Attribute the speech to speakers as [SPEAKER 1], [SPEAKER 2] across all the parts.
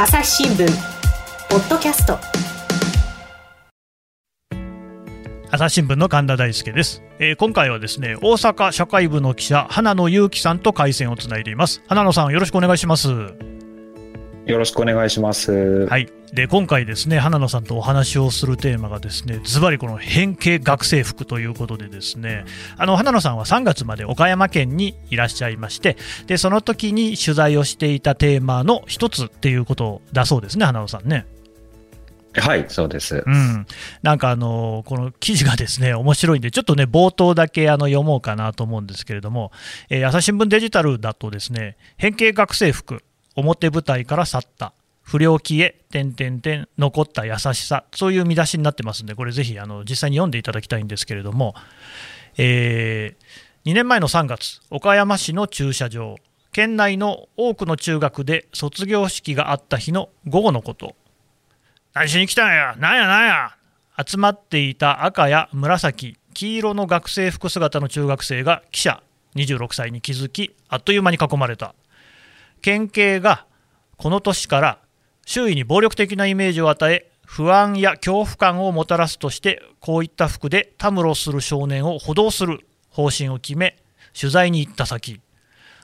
[SPEAKER 1] 朝日新聞ポッドキャスト。
[SPEAKER 2] 朝日新聞の神田大輔です、えー、今回はですね大阪社会部の記者花野裕樹さんと回線をつないでいます。花野さんよろしくお願いします。
[SPEAKER 3] よろしくお願いします。
[SPEAKER 2] はい。で、今回ですね、花野さんとお話をするテーマがですね、ズバリこの変形学生服ということでですね、あの、花野さんは3月まで岡山県にいらっしゃいまして、で、その時に取材をしていたテーマの一つっていうことだそうですね、花野さんね。
[SPEAKER 3] はい、そうです。
[SPEAKER 2] うん。なんかあの、この記事がですね、面白いんで、ちょっとね、冒頭だけあの読もうかなと思うんですけれども、えー、朝日新聞デジタルだとですね、変形学生服、表舞台から去った。不良気へ、点々点、残った優しさ、そういう見出しになってますんで、これぜひあの実際に読んでいただきたいんですけれども、えー、2年前の3月、岡山市の駐車場、県内の多くの中学で卒業式があった日の午後のこと。何しに来たんや、なんやなんや、集まっていた赤や紫、黄色の学生服姿の中学生が記者26歳に気づき、あっという間に囲まれた。県警がこの年から周囲に暴力的なイメージを与え不安や恐怖感をもたらすとしてこういった服でたむろする少年を補導する方針を決め取材に行った先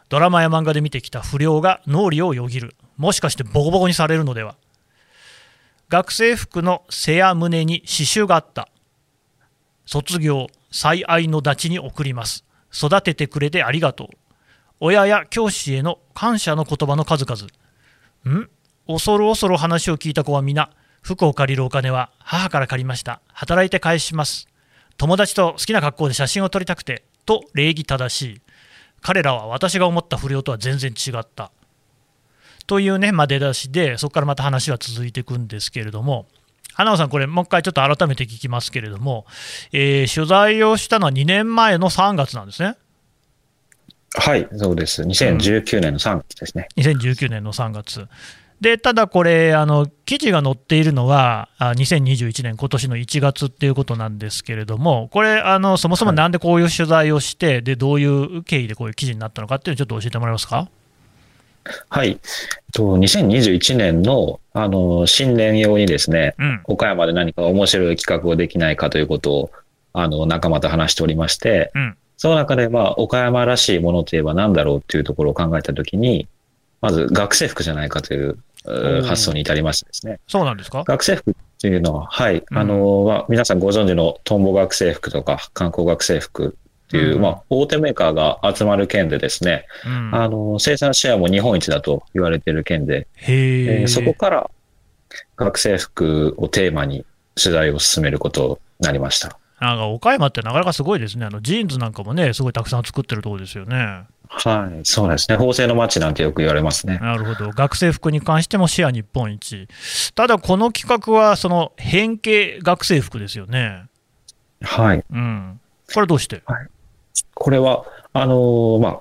[SPEAKER 2] ドラマや漫画で見てきた不良が脳裏をよぎる。もしかしてボコボコにされるのでは？学生服の背や胸に刺繍があった。卒業最愛のダチに送ります。育ててくれてありがとう。親や教師への感謝の言葉の数々。ん？恐る恐る話を聞いた子は皆、服を借りるお金は母から借りました。働いて返します。友達と好きな格好で写真を撮りたくて、と礼儀正しい。彼らは私が思った不良とは全然違った。というね、まあ、出だしで、そこからまた話は続いていくんですけれども、花尾さん、これ、もう一回ちょっと改めて聞きますけれども、えー、取材をしたのは2年前の3月なんですね。
[SPEAKER 3] はい、そうです。2019年の3月ですね。
[SPEAKER 2] うん、2019年の3月。でただこれ、あの記事が載っているのは、2021年、今年の1月っていうことなんですけれども、これ、あのそもそもなんでこういう取材をして、はい、でどういう経緯でこういう記事になったのかっていうのをちょっと教えてもらえますか？
[SPEAKER 3] はい、と2021年のあの新年用にですね、うん、岡山で何か面白い企画をできないかということをあの仲間と話しておりまして、うんその中で、まあ、岡山らしいものといえば何だろうっていうところを考えたときに、まず学生服じゃないかという発想に至りましてですね。
[SPEAKER 2] そうなんですか？
[SPEAKER 3] 学生服っていうのは、はい、あの、まあ、皆さんご存知のトンボ学生服とか観光学生服っていう、うん、まあ、大手メーカーが集まる県でですね、うん、あの、生産シェアも日本一だと言われている県で、えー、そこから学生服をテーマに取材を進めることになりました。
[SPEAKER 2] なんか岡山ってなかなかすごいですね、あのジーンズなんかもね、すごいたくさん作ってるところですよね。
[SPEAKER 3] はい、そうですね、縫製の街なんてよく言われますね。
[SPEAKER 2] なるほど、学生服に関してもシェア日本一。ただ、この企画は、その変形学生服ですよね。
[SPEAKER 3] はい。
[SPEAKER 2] うん。これどうして、はい、
[SPEAKER 3] これは、あのー、まあ、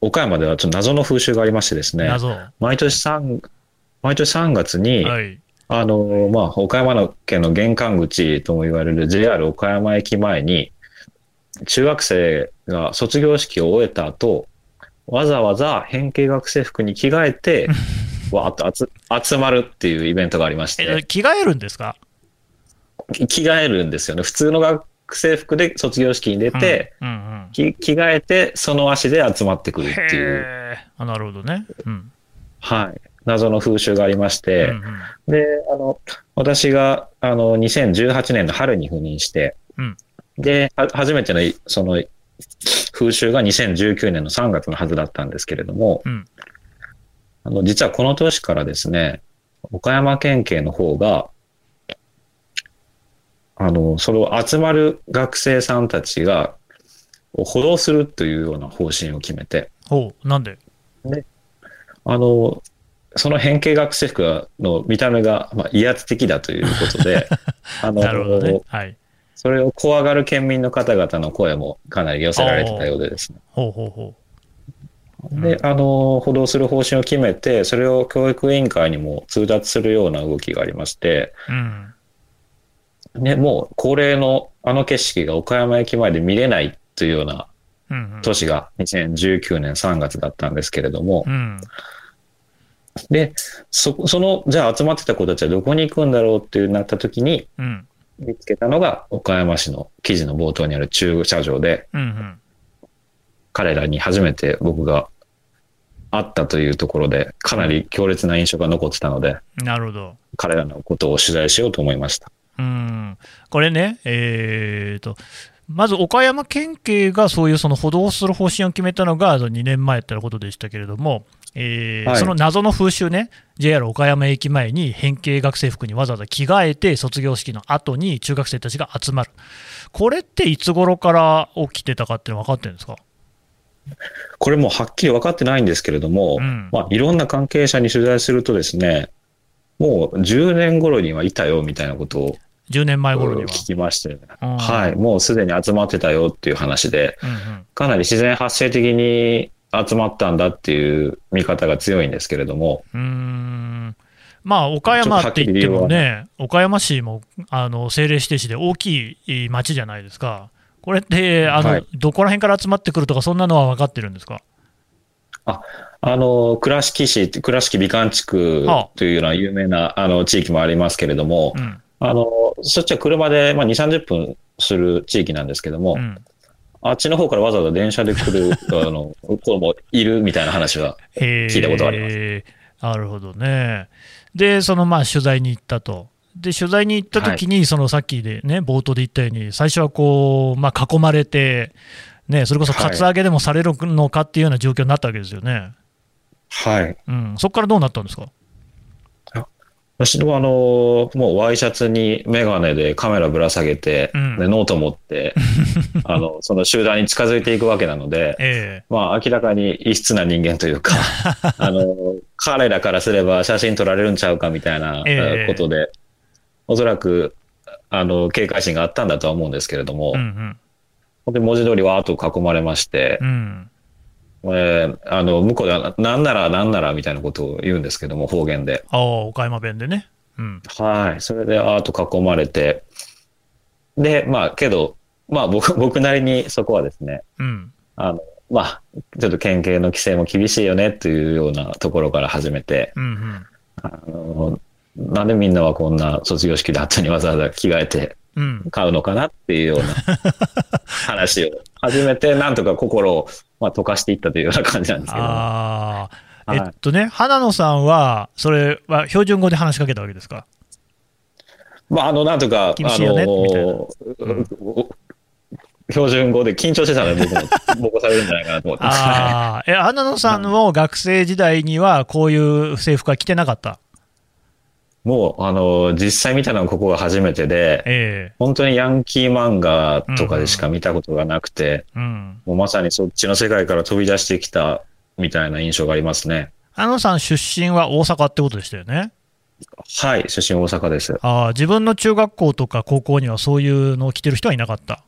[SPEAKER 3] 岡山ではちょっと謎の風習がありましてですね、毎年3、毎年3月に、はい、あの、まあ、岡山県の玄関口とも言われる JR 岡山駅前に、中学生が卒業式を終えた後、わざわざ変形学生服に着替えて、わーっと集まるっていうイベントがありまして。
[SPEAKER 2] 着替えるんですか？
[SPEAKER 3] 着替えるんですよね。普通の学生服で卒業式に出て、うんうんうん、着替えて、その足で集まってくるっていう。
[SPEAKER 2] あなるほどね。うん、
[SPEAKER 3] はい。謎の風習がありまして、うんうん、で、あの、私が、あの、2018年の春に赴任して、うん、で、初めての、その、風習が2019年の3月のはずだったんですけれども、うん、あの、実はこの年からですね、岡山県警の方が、あの、それを集まる学生さんたちが、を補導するというような方針を決めて。
[SPEAKER 2] ほう、なんで？
[SPEAKER 3] で、あの、その変形学生服の見た目が、まあ、威圧的だということで、
[SPEAKER 2] あの、ね。はい、
[SPEAKER 3] それを怖がる県民の方々の声もかなり寄せられてたようでですね。
[SPEAKER 2] ほうほうほ
[SPEAKER 3] う。で、あの、補導する方針を決めて、それを教育委員会にも通達するような動きがありまして、うん、ね、もう恒例のあの景色が岡山駅前で見れないというような年が2019年3月だったんですけれども、うんで、そ、その、じゃあ集まってた子たちはどこに行くんだろうってなった時に、見つけたのが岡山市の記事の冒頭にある駐車場で、うんうん、彼らに初めて僕が会ったというところで、かなり強烈な印象が残ってたので、
[SPEAKER 2] なるほど。
[SPEAKER 3] 彼らのことを取材しようと思いました。
[SPEAKER 2] うんこれね、えーと、まず岡山県警がそういうその補導する方針を決めたのが2年前ってことでしたけれども、えーはい、その謎の風習ね、JR 岡山駅前に変形学生服にわざわざ着替えて、卒業式の後に中学生たちが集まる、これっていつ頃から起きてたかって分かってるんですか？
[SPEAKER 3] これもはっきり分かってないんですけれども、うん、まあ、いろんな関係者に取材するとですね、もう10年頃にはいたよみたいなことを
[SPEAKER 2] 10年前頃には。
[SPEAKER 3] 聞きまして、はい、もうすでに集まってたよっていう話で、うんうん、かなり自然発生的に集まったんだっていう見方が強いんですけれども。
[SPEAKER 2] うん。まあ、岡山って言ってもね、岡山市もあの政令指定市で大きい町じゃないですか。これってあの、はい、どこら辺から集まってくるとか、そんなのは分かってるんですか？
[SPEAKER 3] ああの倉敷市、倉敷美観地区というような有名なあの地域もありますけれども、うん、あのそっちは車で、まあ、2、30分する地域なんですけども、うん、あっちの方からわざわざ電車で来るあの子もいるみたいな話は聞いたことあります。
[SPEAKER 2] なるほどね。で、そのまあ取材に行ったと。で、取材に行った時に、はい、そのさっきでね、冒頭で言ったように、最初はこう、まあ、囲まれて、ね、それこそカツアゲでもされるのかっていうような状況になったわけですよね。
[SPEAKER 3] はい。
[SPEAKER 2] うん、そこからどうなったんですか？
[SPEAKER 3] 私はあの、もうワイシャツにメガネでカメラぶら下げて、うん、でノート持って、あの、その集団に近づいていくわけなので、えー、まあ明らかに異質な人間というか、あの、彼らからすれば写真撮られるんちゃうかみたいなことで、えー、おそらく、あの、警戒心があったんだとは思うんですけれども、うんうん、本当に文字通りわーっと囲まれまして、うんえー、あの向こうでは、なんならなんならみたいなことを言うんですけども、方言で。
[SPEAKER 2] ああ、岡山弁でね。うん、
[SPEAKER 3] はい。それでアート囲まれて、で、まあ、けど、まあ僕、僕なりにそこはですね、うん、あの、まあ、ちょっと県警の規制も厳しいよねっていうようなところから始めて、うんうん、あのなんでみんなはこんな卒業式で後にわざわざ着替えて買うのかなっていうような 話を始めて、なんとか心をまあ、溶かしていったというような感じなんですけど。あ
[SPEAKER 2] えっとね、花野さんは、それは標準語で話しかけたわけですか？
[SPEAKER 3] まあ、あの、なんとか、
[SPEAKER 2] あの
[SPEAKER 3] 標準語で緊張してたので、僕も、僕もされるんじゃないかなと思ってあ
[SPEAKER 2] え、花野さんも学生時代には、こういう制服は着てなかった？
[SPEAKER 3] もう、あの、実際見たのはここが初めてで、えー、本当にヤンキー漫画とかでしか見たことがなくて、うん、もうまさにそっちの世界から飛び出してきたみたいな印象がありますね。
[SPEAKER 2] あのさん出身は大阪ってことでしたよね？
[SPEAKER 3] はい、出身大阪です。
[SPEAKER 2] ああ、自分の中学校とか高校にはそういうのを着てる人はいなかった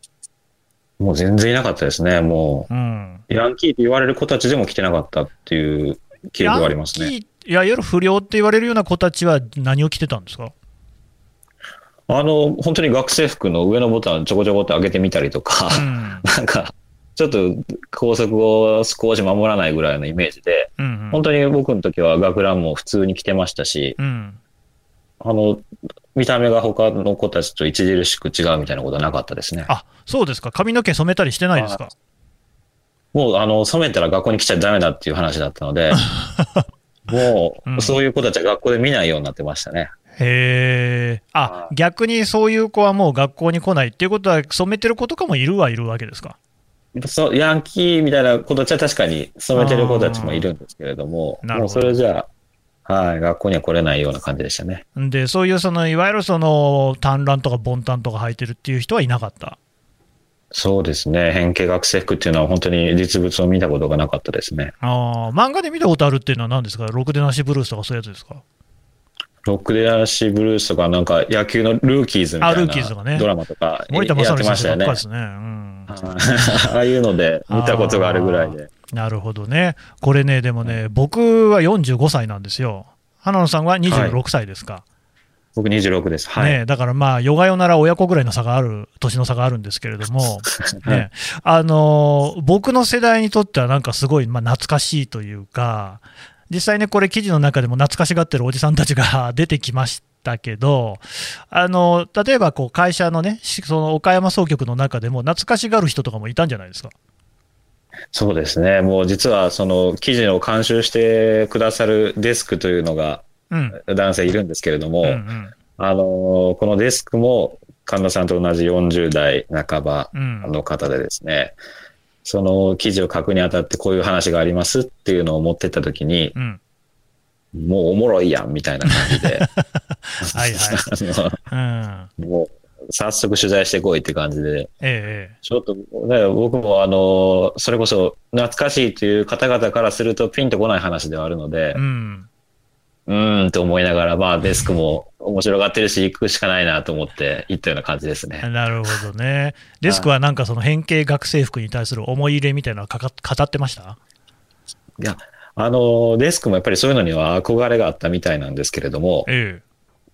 [SPEAKER 3] もう全然いなかったですね、もう。うん、ヤンキーって言われる子たちでも着てなかったっていう記憶がありますね。
[SPEAKER 2] いわゆる不良って言われるような子たちは何を着てたんですか？
[SPEAKER 3] あの、本当に学生服の上のボタンちょこちょこって上げてみたりとか、うん、なんか、ちょっと校則を少し守らないぐらいのイメージで、うんうん、本当に僕の時は学ランも普通に着てましたし、うん、あの、見た目が他の子たちと著しく違うみたいなことはなかったですね。
[SPEAKER 2] あ、そうですか。髪の毛染めたりしてないですか？
[SPEAKER 3] もう、あの、染めたら学校に来ちゃダメだっていう話だったので、もう、そういう子たちは学校で見ないようになってましたね。
[SPEAKER 2] へえ。あ、逆にそういう子はもう学校に来ないっていうことは、染めてる子とかもいるはいるわけですか？
[SPEAKER 3] そうヤンキーみたいな子たちは確かに染めてる子たちもいるんですけれども、どもうそれじゃあ、はい、学校には来れないような感じでしたね。
[SPEAKER 2] で、そういうその、いわゆるその、短乱とかボンタンとか履いてるっていう人はいなかった？
[SPEAKER 3] そうですね、変形学生服っていうのは、本当に実物を見たことがなかったですね。
[SPEAKER 2] あ漫画で見たことあるっていうのは、何ですか、ロクデナシブルースとかそういうやつですか？
[SPEAKER 3] ロックデナシブルースとか、なんか野球のルーキーズみたいなドラマとか
[SPEAKER 2] 森田正
[SPEAKER 3] ましたよね。
[SPEAKER 2] ですね、うん、
[SPEAKER 3] ああいうので見たことがあるぐらいで。
[SPEAKER 2] なるほどね、これね、でもね、僕は45歳なんですよ、花野さんは26歳ですか？はい
[SPEAKER 3] 僕26です。はい。
[SPEAKER 2] ね、だからまあ、ヨガヨなら親子ぐらいの差がある、年の差があるんですけれども、ね、あの、僕の世代にとってはなんかすごい、まあ、懐かしいというか、実際ね、これ、記事の中でも懐かしがってるおじさんたちが 出てきましたけど、あの例えばこう会社のね、その岡山総局の中でも、懐かしがる人とかもいたんじゃないですか？
[SPEAKER 3] そうですね、もう実はその記事を監修してくださるデスクというのが、男性いるんですけれども、うんうん、あのこのデスクも神田さんと同じ40代半ばの方でですね、うん、その記事を書くにあたってこういう話がありますっていうのを持ってったときに、うん、もうおもろいやんみたいな感じで、はいはい、もう早速取材してこいって感じで、ええ、ちょっと、ね、僕もあの、それこそ懐かしいという方々からするとピンとこない話ではあるので、うん、うーんと思いながら、まあデスクも面白がってるし、行くしかないなと思って行ったような感じですね。
[SPEAKER 2] なるほどね。デスクはなんかその変形学生服に対する思い入れみたいなのは語ってました？
[SPEAKER 3] いや、あの、デスクもやっぱりそういうのには憧れがあったみたいなんですけれども、え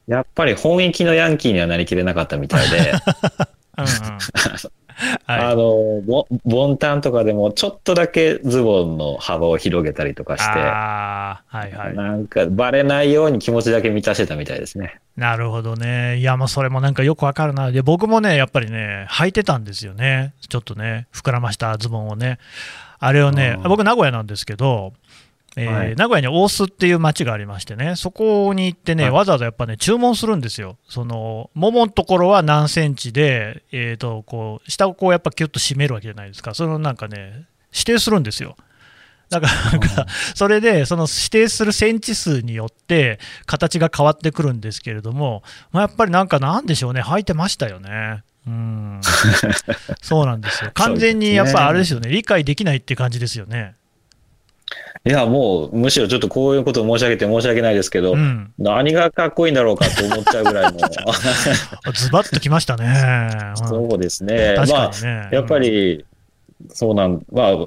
[SPEAKER 3] え、やっぱり本域のヤンキーにはなりきれなかったみたいで、うんうん はい、あのボ、ボンタンとかでもちょっとだけズボンの幅を広げたりとかして、はいはい、なんかバレないように気持ちだけ満たしてたみたいですね。
[SPEAKER 2] なるほどね。いや、もうそれもなんかよくわかるな。で、僕もね、やっぱりね、履いてたんですよね。ちょっとね、膨らましたズボンをね。あれをね、僕名古屋なんですけど、えーはい、名古屋に大須っていう町がありましてね、そこに行ってね、はい、わざわざやっぱね、注文するんですよ。その、もものところは何センチで、えっ、ー、と、こう、下をこうやっぱキュッと締めるわけじゃないですか。そのなんかね、指定するんですよ。だからそれで、その指定するセンチ数によって、形が変わってくるんですけれども、まあ、やっぱりなんかなんでしょうね、履いてましたよね。うん。そうなんですよ。完全にやっぱあれですよね、理解できないって感じですよね。
[SPEAKER 3] いや、もう、むしろちょっとこういうことを申し上げて申し訳ないですけど、うん、何がかっこいいんだろうかと思っちゃうぐらいの。
[SPEAKER 2] ズバッときましたね。
[SPEAKER 3] そうですね。ねまあ、やっぱり、そうなん、まあ、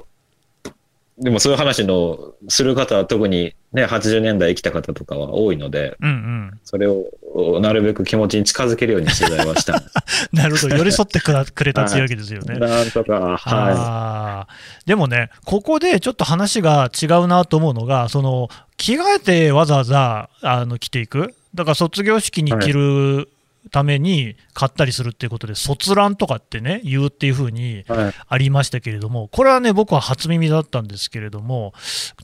[SPEAKER 3] でもそういう話のする方は特にね、80年代生きた方とかは多いので、うんうん、それをなるべく気持ちに近づけるように取材はした。
[SPEAKER 2] なるほど、寄り添ってくれた強いわけですよね。
[SPEAKER 3] なんとか、は
[SPEAKER 2] い。でもね、ここでちょっと話が違うなと思うのが、その着替えてわざわざあの着ていく、だから卒業式に着るために買ったりするっていうことで、卒欄とかってね、言うっていうふうにありましたけれども、これはね、僕は初耳だったんですけれども、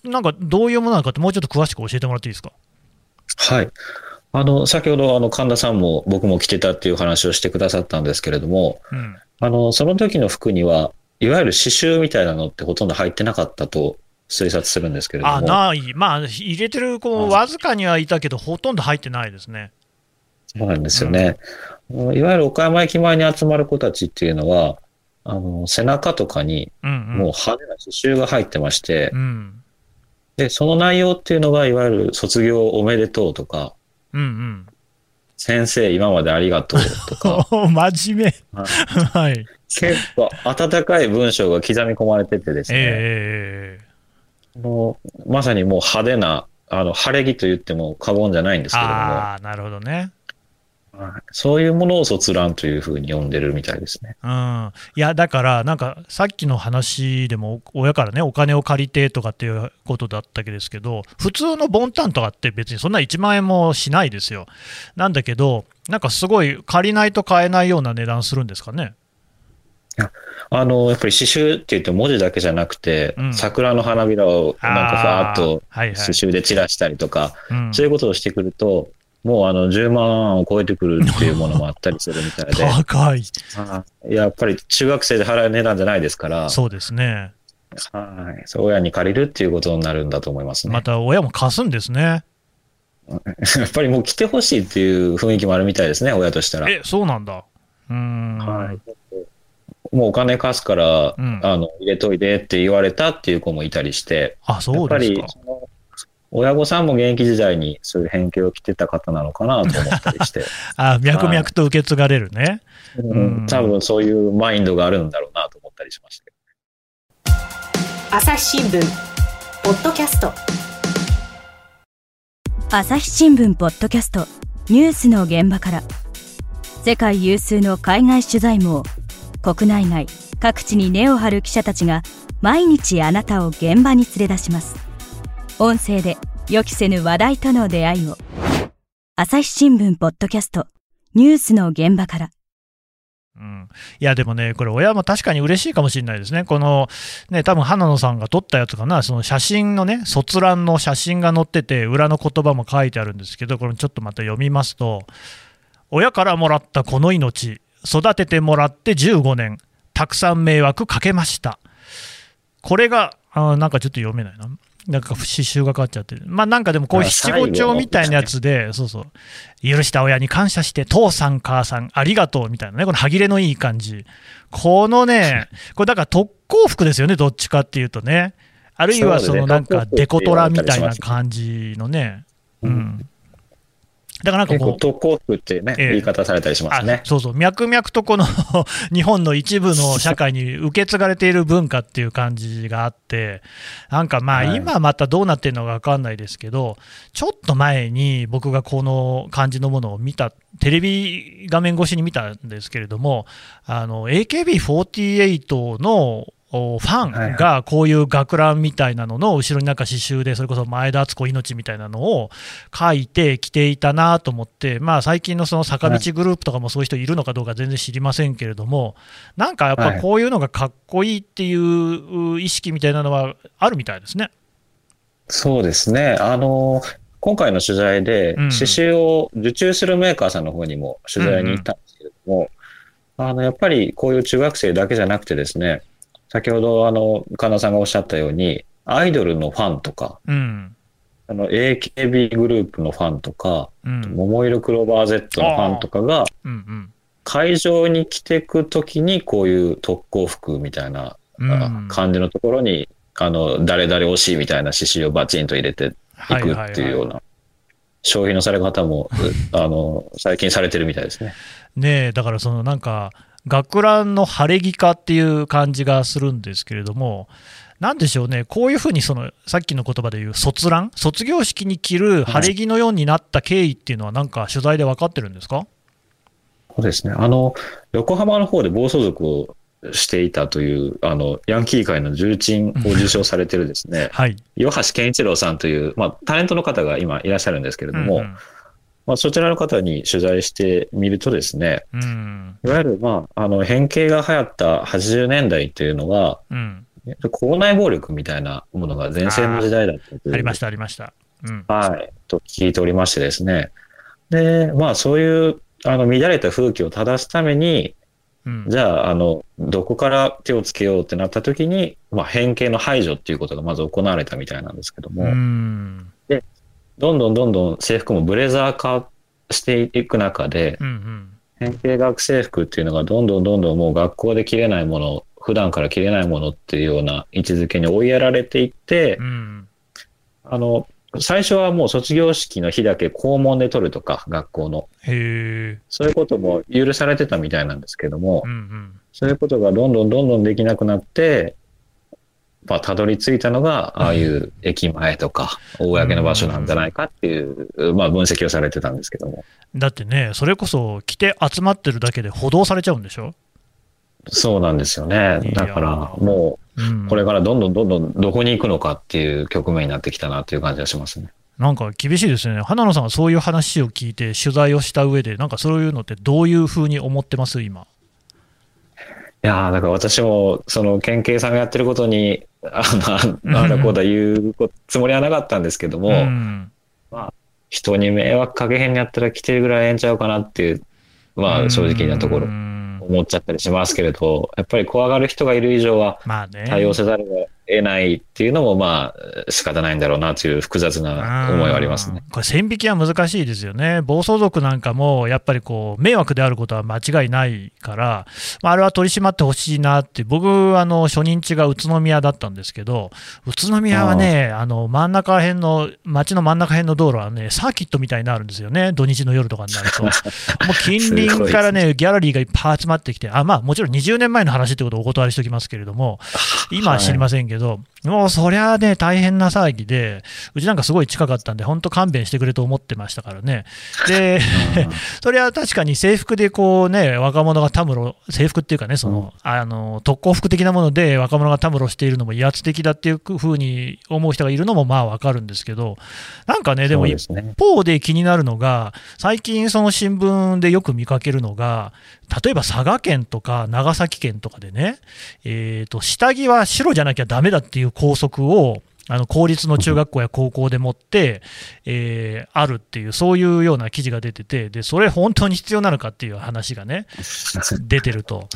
[SPEAKER 2] なんかどういうものなのかって、もうちょっと詳しく教えてもらっていいですか？
[SPEAKER 3] はい。あの、先ほど、あの、神田さんも僕も着てたっていう話をしてくださったんですけれども、うん、あの、その時の服には、いわゆる刺繍みたいなのってほとんど入ってなかったと推察するんですけれども。あ、
[SPEAKER 2] ない。まあ、入れてる子、わずかにはいたけど、ほとんど入ってないですね。
[SPEAKER 3] そうなんですよね。うん、いわゆる岡山駅前に集まる子たちっていうのは、あの、背中とかに、もう派手な刺繍が入ってまして、うんうん、で、その内容っていうのが、いわゆる卒業おめでとうとか、うんうん、先生今までありがとうとか。
[SPEAKER 2] 真面目。はい。
[SPEAKER 3] 結構温かい文章が刻み込まれててですね。えー、のまさにもう派手な、あの、晴れ着と言っても過言じゃないんですけれども。
[SPEAKER 2] なるほどね。
[SPEAKER 3] そういうものを卒論というふうに呼んでるみたいですね。
[SPEAKER 2] うん、いや、だから、なんかさっきの話でも、親からね、お金を借りてとかっていうことだったけですけど、普通のボンタンとかって別にそんな1万円もしないですよ。なんだけど、なんかすごい借りないと買えないような値段するんですかね？
[SPEAKER 3] あのやっぱり刺繍って言って文字だけじゃなくて、うん、桜の花びらをなんかふわっと刺繍で散らしたりとか、はいはい、そういうことをしてくると、もうあの10万を超えてくるっていうものもあったりするみたいで。
[SPEAKER 2] 高い。
[SPEAKER 3] やっぱり中学生で払う値段じゃないですから。
[SPEAKER 2] そうですね。
[SPEAKER 3] はい。そう親に借りるっていうことになるんだと思いますね。
[SPEAKER 2] また親も貸すんですね。
[SPEAKER 3] やっぱりもう来てほしいっていう雰囲気もあるみたいですね、親としたら。
[SPEAKER 2] え、そうなんだ。うん。はい。
[SPEAKER 3] もうお金貸すから、うん、あの入れといてって言われたっていう子もいたりして、
[SPEAKER 2] あ、そうですか。やっぱり
[SPEAKER 3] 親御さんも現役時代にそういう変形を着てた方なのかなと思ったりして。
[SPEAKER 2] あ脈々と受け継がれるね、
[SPEAKER 3] うん。多分そういうマインドがあるんだろうなと思ったりしました。
[SPEAKER 1] 朝日新聞、ポッドキャスト。
[SPEAKER 4] 朝日新聞、ポッドキャスト、ニュースの現場から。世界有数の海外取材網、国内外、各地に根を張る記者たちが、毎日あなたを現場に連れ出します。音声で予期せぬ話題との出会いを。朝日新聞ポッドキャスト。ニュースの現場から。
[SPEAKER 2] うん、いやでもね、これ、親も確かに嬉しいかもしれないですね、このね多分花野さんが撮ったやつかな、その写真のね、卒欄の写真が載ってて、裏の言葉も書いてあるんですけど、これちょっとまた読みますと、親からもらったこの命、育ててもらって15年、たくさん迷惑かけました。これが、あなんかちょっと読めないな。なんか刺繍がかかっちゃってる。まあなんかでもこういう七五調みたいなやつで、そうそう。許した親に感謝して、父さん母さんありがとうみたいなね、この歯切れのいい感じ。このね、これだから特攻服ですよね、どっちかっていうとね。あるいはそのなんかデコトラみたいな感じのね。うん。
[SPEAKER 3] だからなんかこう。特攻服ってね、えー、言い方されたりしますね。
[SPEAKER 2] そうそう、脈々とこの 日本の一部の社会に受け継がれている文化っていう感じがあって、なんかまあ、今またどうなってるのか分かんないですけど、ちょっと前に僕がこの感じのものを見た、テレビ画面越しに見たんですけれども、AKB48 のファンがこういう学ランみたいなのの後ろになんか刺繍でそれこそ前田敦子命みたいなのを書いて着ていたなと思って、まあ、最近のその坂道グループとかもそういう人いるのかどうか全然知りませんけれどもなんかやっぱこういうのがかっこいいっていう意識みたいなのはあるみたいですね。
[SPEAKER 3] そうですね。あの今回の取材で刺繍を受注するメーカーさんの方にも取材に行ったんですけれども、あのやっぱりこういう中学生だけじゃなくてですね先ほど、あの、神田さんがおっしゃったように、アイドルのファンとか、うん、あの、AKB グループのファンとか、うん、桃色クローバー Z のファンとかが、会場に来てくときに、こういう特攻服みたいな感じのところに、あの、誰々惜しいみたいな刺繍をバチンと入れていくっていうような、消費のされ方も、あの、最近されてるみたいですね。
[SPEAKER 2] ねえ、だからそのなんか、学ランの晴れ着化っていう感じがするんですけれども、なんでしょうね、こういうふうにそのさっきの言葉で言う卒ラン、卒業式に着る晴れ着のようになった経緯っていうのは、なんか取材で分かってるんですか？
[SPEAKER 3] そうですね、あの横浜の方で暴走族をしていたというあのヤンキー界の重鎮を受賞されてるですね、はい、岩橋健一郎さんという、まあ、タレントの方が今いらっしゃるんですけれども、うんうんまあ、そちらの方に取材してみるとですね、うん、いわゆる、まあ、あの変形が流行った80年代っていうのは、うん、校内暴力みたいなものが前世の時代だった
[SPEAKER 2] ありました、ありました。
[SPEAKER 3] うん、はい、と聞いておりましてですね。で、まあ、そういうあの乱れた風紀を正すために、うん、じゃあ、あの、どこから手をつけようってなった時に、まあ、変形の排除っていうことがまず行われたみたいなんですけども、で、どんどんどんどん制服もブレザー化していく中で、変形学生服っていうのがどんどんどんどんもう学校で着れないもの、普段から着れないものっていうような位置づけに追いやられていって、うん、あの、最初はもう卒業式の日だけ校門で取るとか、学校の。そういうことも許されてたみたいなんですけども、うんうん、そういうことがどんどんどんどんできなくなって、まあ、たどり着いたのが、ああいう駅前とか、公の場所なんじゃないかっていう、まあ、分析をされてたんですけども。
[SPEAKER 2] だってね、それこそ来て集まってるだけで補導されちゃうんでしょ？
[SPEAKER 3] そうなんですよね。だから、もう、これからどんどんどんどんどこに行くのかっていう局面になってきたなっていう感じがしますね。
[SPEAKER 2] なんか厳しいですね、花野さんはそういう話を聞いて、取材をした上で、なんかそういうのってどういうふうに思ってます、今？
[SPEAKER 3] いやだから私も、その県警さんがやってることに、あの、あだこうだ言うつもりはなかったんですけども、うん、まあ、人に迷惑かけへんやったら来てるぐらいええんちゃうかなっていう、まあ、正直なところ、思っちゃったりしますけれど、やっぱり怖がる人がいる以上は、対応せざるを得ないっていうのも、まあ、仕方ないんだろうなという複雑な思いはありますね。
[SPEAKER 2] これ、線引きは難しいですよね、暴走族なんかもやっぱりこう迷惑であることは間違いないから、まあ、あれは取り締まってほしいなって、僕、あの初任地が宇都宮だったんですけど、宇都宮はね、あの真ん中辺の、街の真ん中辺の道路はね、サーキットみたいになるんですよね、土日の夜とかになると。もう近隣からね、ギャラリーがいっぱい集まってきて、あまあ、もちろん20年前の話ってことをお断りしておきますけれども、今は知りませんけど、けど、もうそりゃね、大変な騒ぎで、うちなんかすごい近かったんで、本当勘弁してくれと思ってましたからね。で、それは確かに制服でこうね、若者がたむろ、制服っていうかね、その、うん、あの、特攻服的なもので若者がたむろしているのも威圧的だっていうふうに思う人がいるのもまあわかるんですけど、なんかね、でも一方で気になるのが、最近その新聞でよく見かけるのが、例えば佐賀県とか長崎県とかでね、えーと、下着は白じゃなきゃだめだっていう校則をあの公立の中学校や高校でもって、えー、あるっていう、そういうような記事が出てて、でそれ、本当に必要なのかっていう話がね、出てると。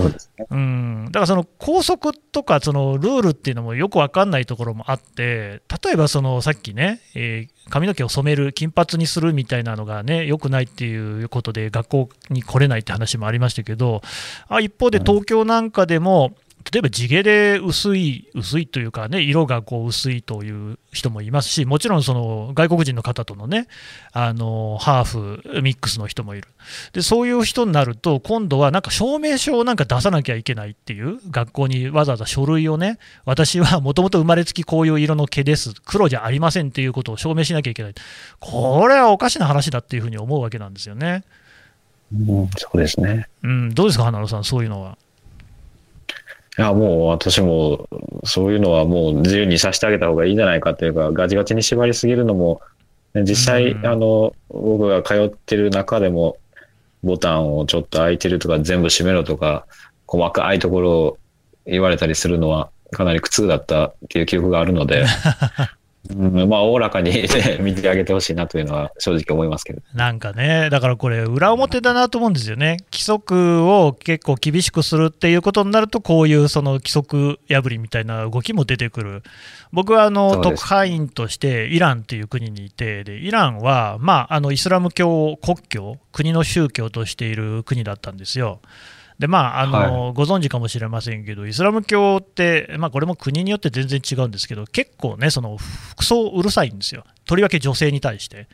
[SPEAKER 2] うん、だからその校則とかそのルールっていうのもよく分かんないところもあって、例えばそのさっきね、えー、髪の毛を染める、金髪にするみたいなのがね、良くないっていうことで、学校に来れないって話もありましたけど、あ一方で東京なんかでも、例えば地毛で薄い、薄いというかね、色がこう薄いという人もいますし、もちろんその外国人の方とのね、あのハーフ、ミックスの人もいるで、そういう人になると、今度はなんか証明書をなんか出さなきゃいけないっていう、学校にわざわざ書類をね、私はもともと生まれつきこういう色の毛です、黒じゃありませんっていうことを証明しなきゃいけない、これはおかしな話だっていうふうに思うわけなんですよね。
[SPEAKER 3] うん、そうですね。
[SPEAKER 2] うん、どうですか、花野さん、そういうのは。
[SPEAKER 3] いや、もう私も、そういうのはもう自由にさせてあげた方がいいんじゃないかっていうか、ガチガチに縛りすぎるのも、実際、あの、僕が通ってる中でも、ボタンをちょっと開いてるとか、全部閉めろとか、細かいところを言われたりするのは、かなり苦痛だったっていう記憶があるので、うん、まあ、おおらかに、ね、見てあげてほしいなというのは正直思いますけど。
[SPEAKER 2] なんかね、だからこれ、裏表だなと思うんですよね。規則を結構厳しくするっていうことになると、こういうその規則破りみたいな動きも出てくる。僕はあの特派員としてイランっていう国にいて、でイランは、まあ、あのイスラム教を国教、国の宗教としている国だったんですよ。でまああの、はい、ご存知かもしれませんけど、イスラム教って、まあ、これも国によって全然違うんですけど、結構ね、その服装うるさいんですよ、とりわけ女性に対して。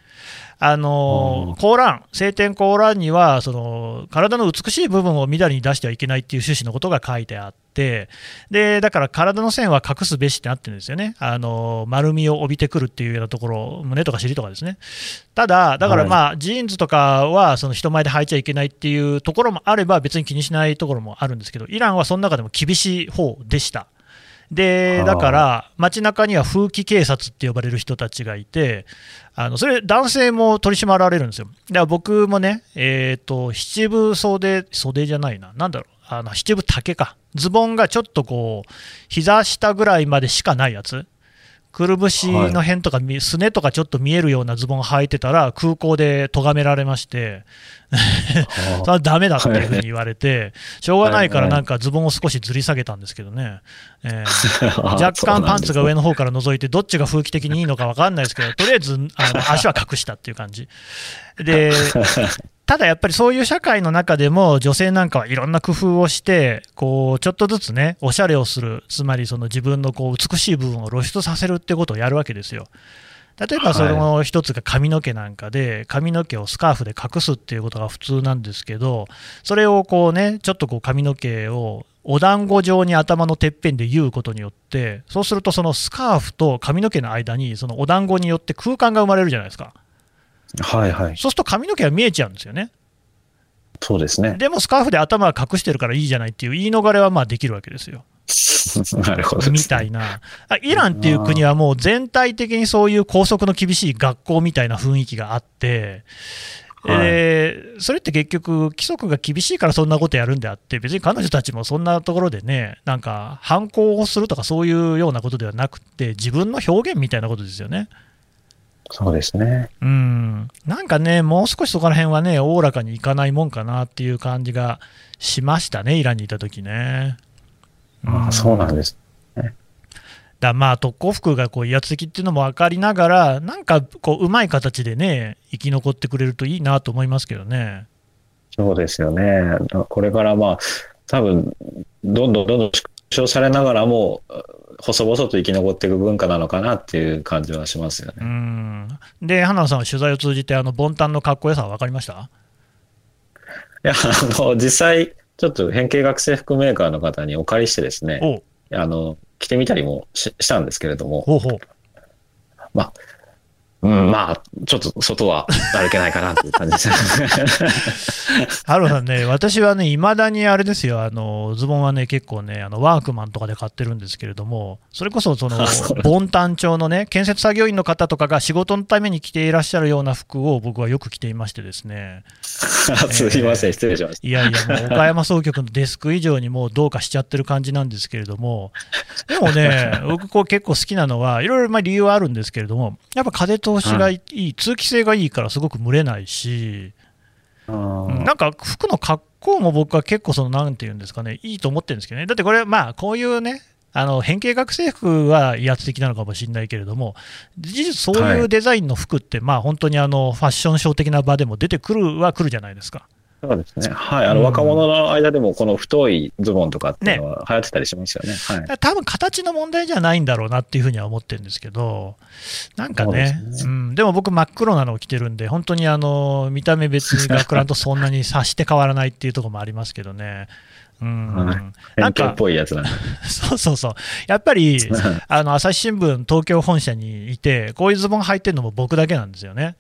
[SPEAKER 2] あのコーラン、聖典コーランにはその、体の美しい部分をみだりに出してはいけないっていう趣旨のことが書いてあって、でだから体の線は隠すべしってなってるんですよね、あの丸みを帯びてくるっていうようなところ、胸とか尻とかですね。ただ、だからまあ、はい、ジーンズとかはその人前で履いちゃいけないっていうところもあれば、別に気にしないところもあるんですけど、イランはその中でも厳しい方でした。でだから街中には風紀警察って呼ばれる人たちがいて、あのそれ、男性も取り締まられるんですよ。だから僕もね、えーと、七分袖、袖じゃないな、なんだろう、あの七分丈か、ズボンがちょっとこう、膝下ぐらいまでしかないやつ、くるぶしの辺とか、すねとかちょっと見えるようなズボン履いてたら、空港で咎められまして、それはだめだっていうふうに言われて、しょうがないからなんかズボンを少しずり下げたんですけどね、え ー、若干パンツが上の方から覗いて、どっちが風紀的にいいのか分かんないですけど、とりあえずあの足は隠したっていう感じ。で ただやっぱりそういう社会の中でも女性なんかはいろんな工夫をしてこうちょっとずつねおしゃれをするつまりその自分のこう美しい部分を露出させるってことをやるわけですよ。例えばその一つが髪の毛なんかで髪の毛をスカーフで隠すっていうことが普通なんですけどそれをこうねちょっとこう髪の毛をお団子状に頭のてっぺんで言うことによってそうするとそのスカーフと髪の毛の間にそのお団子によって空間が生まれるじゃないですか。
[SPEAKER 3] はいはい。
[SPEAKER 2] そうすると髪の毛が見えちゃうんですよね。
[SPEAKER 3] そうですね。
[SPEAKER 2] でもスカーフで頭は隠してるからいいじゃないっていう言い逃れはまあできるわけですよ。
[SPEAKER 3] なるほど、ね、
[SPEAKER 2] みたいな。イランっていう国はもう全体的にそういう拘束の厳しい学校みたいな雰囲気があって、はい、えー、それって結局、規則が厳しいからそんなことやるんであって、別に彼女たちもそんなところでね、なんか反抗をするとかそういうようなことではなくて、自分の表現みたいなことですよね。
[SPEAKER 3] そうですね。
[SPEAKER 2] うん。なんかね、もう少しそこら辺はね、おおらかにいかないもんかなっていう感じがしましたね、イランにいた時ね。
[SPEAKER 3] ああ、そうなんですね。
[SPEAKER 2] だまあ特攻服がこう威圧的っていうのも分かりながら、なんかこううまい形でね、生き残ってくれるといいなと思いますけどね。
[SPEAKER 3] そうですよね。これからまあ、多分どんどんどんどん縮小されながらも、細々と生き残っていく文化なのかなっていう感じはしますよね。
[SPEAKER 2] うん。で、花野さんは取材を通じて、あのボンタンのかっこよさは分かりました？
[SPEAKER 3] いや、あの実際、ちょっと変形学生服メーカーの方にお借りしてですね、あの着てみたりもしたんですけれども、
[SPEAKER 2] ほうほう。
[SPEAKER 3] まあ、うん、まあ、ちょっと外は歩けないかなという感じです
[SPEAKER 2] ハローさんね、私はね、いまだにあれですよ、あのズボンはね、結構ね、あのワークマンとかで買ってるんですけれども、それこそ、その、ボンタン調のね、建設作業員の方とかが仕事のために着ていらっしゃるような服を僕はよく着ていましてですね。
[SPEAKER 3] すいません、失礼しました。
[SPEAKER 2] いやいや、もう岡山総局のデスク以上にもうどうかしちゃってる感じなんですけれども、でもね、僕こう結構好きなのは、いろいろまあ理由はあるんですけれども、やっぱ風通しがいい、通気性がいいからすごく蒸れないし、なんか服の格好も僕は結構その、なんていうんですかね、いいと思ってるんですけどね、だってこれ、まあ、こういうね、あの変形学生服は威圧的なのかもしれないけれども、事実、そういうデザインの服って、はい、まあ本当にあのファッションショー的な場でも出てくるはくるじゃないですか。
[SPEAKER 3] そうですね。はい。あの、若者の間でも、この太いズボンとかっていうのは流行ってたりしますよね。ねはい。
[SPEAKER 2] 多分形の問題じゃないんだろうなっていうふうには思ってるんですけど、なんかね、うねうん。でも僕真っ黒なのを着てるんで、本当にあの、見た目別に学ランとそんなに差して変わらないっていうところもありますけどね。うん、
[SPEAKER 3] なんか、っぽいやつなん
[SPEAKER 2] そうそうそう。やっぱり、あの、朝日新聞東京本社にいて、こういうズボン履いてるのも僕だけなんですよね。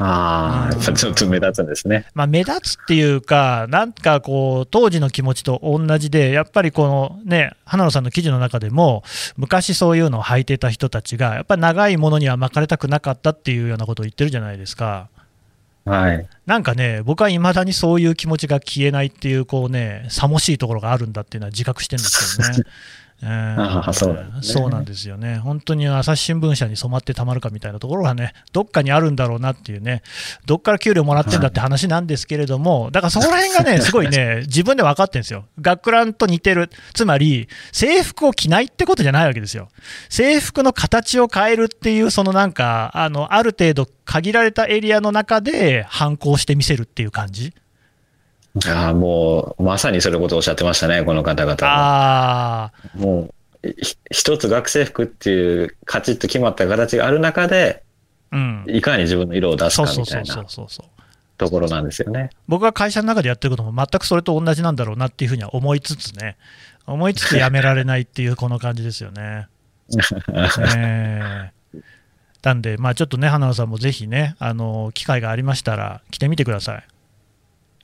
[SPEAKER 3] ああ、やっぱちょっと目立つんですね。
[SPEAKER 2] まあ、目立つっていうか、なんかこう、当時の気持ちと同じで、やっぱりこのね、花野さんの記事の中でも、昔そういうのを履いてた人たちが、やっぱり長いものには巻かれたくなかったっていうようなことを言ってるじゃないですか。
[SPEAKER 3] はい、
[SPEAKER 2] なんかね、僕はいまだにそういう気持ちが消えないっていう、こうね、さもしいところがあるんだっていうのは自覚してるんですけどね。
[SPEAKER 3] えー、そうなん
[SPEAKER 2] ね、そうなんですよね、本当に朝日新聞社に染まってたまるかみたいなところがね、どっかにあるんだろうなっていうね、どっから給料もらってんだって話なんですけれども、だからそこら辺がね、すごいね、自分で分かってるんですよ、学ランと似てる、つまり制服を着ないってことじゃないわけですよ、制服の形を変えるっていう、そのなんか、あのある程度限られたエリアの中で反抗してみせるっていう感じ。
[SPEAKER 3] ああ、もう、まさにそれことをおっしゃってましたね、この方々は。あもう、一つ学生服っていうカチッと決まった形がある中で、うん、いかに自分の色を出すかみたいなところなんですよね。
[SPEAKER 2] 僕が会社の中でやってることも全くそれと同じなんだろうなっていうふうには思いつつね、思いつつやめられないっていうこの感じですよね。えー、なんで、まあちょっとね、花野さんもぜひね、あの機会がありましたら着てみてください。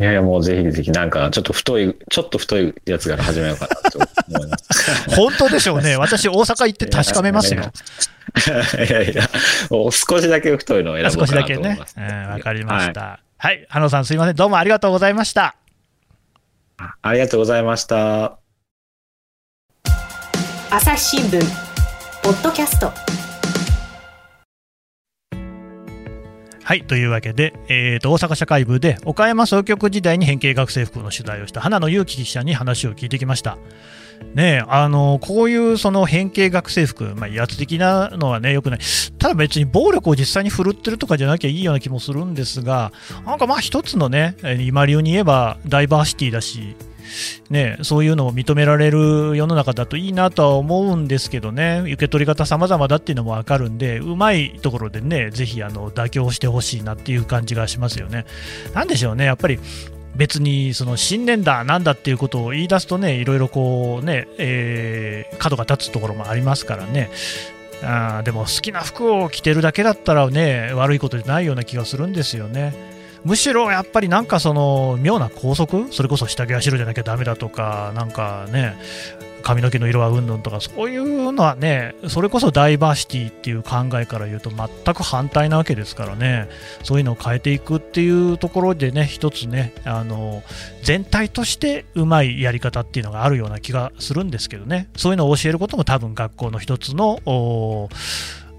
[SPEAKER 3] いやいや、もうぜひぜひ、なんか、ちょっと太い、ちょっと太いやつから始めようかなと思います。
[SPEAKER 2] 本当でしょうね。私、大阪行って確かめますよ。
[SPEAKER 3] いやいや、もう少しだけ太いのを選ぼうかなと思います、
[SPEAKER 2] ね。少しだけね。わ、かりました。はい、はい、さん、すみません。どうもありがとうございました。
[SPEAKER 3] ありがとうございました。
[SPEAKER 1] 朝日新聞、ポッドキャスト。
[SPEAKER 2] はいというわけで、えーと、大阪社会部で岡山総局時代に変形学生服の取材をした花野祐樹記者に話を聞いてきました。ねあのこういうその変形学生服、まあ、威圧的なのはね、よくない、ただ別に暴力を実際に振るってるとかじゃなきゃいいような気もするんですが、なんかまあ一つのね、今流に言えばダイバーシティだし、ね、そういうのを認められる世の中だといいなとは思うんですけどね、受け取り方様々だっていうのも分かるんで、うまいところでね、ぜひあの妥協してほしいなっていう感じがしますよね。なんでしょうね、やっぱり別にその信念だ、なんだっていうことを言い出すとね、いろいろこうね、えー、角が立つところもありますからね。あでも好きな服を着てるだけだったらね、悪いことじゃないような気がするんですよね。むしろやっぱりなんかその妙な校則それこそ下着は白じゃなきゃだめだとかなんかね髪の毛の色はうんぬんとかそういうのはねそれこそダイバーシティっていう考えから言うと全く反対なわけですからね。そういうのを変えていくっていうところでね一つねあの全体としてうまいやり方っていうのがあるような気がするんですけどね。そういうのを教えることも多分学校の一つの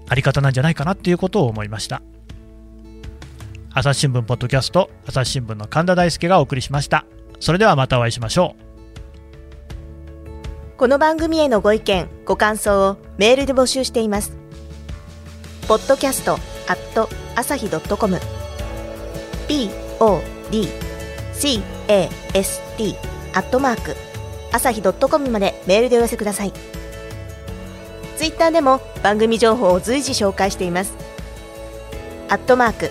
[SPEAKER 2] あり方なんじゃないかなっていうことを思いました。朝日新聞ポッドキャスト朝日新聞の神田大輔がお送りしました。それではまたお会いしましょう。
[SPEAKER 1] この番組へのご意見ご感想をメールで募集しています。ポッドキャストアット朝日ドットコム。podcast アットマーク朝日ドットコムまでメールでお寄せください。ツイッターでも番組情報を随時紹介しています。アットマーク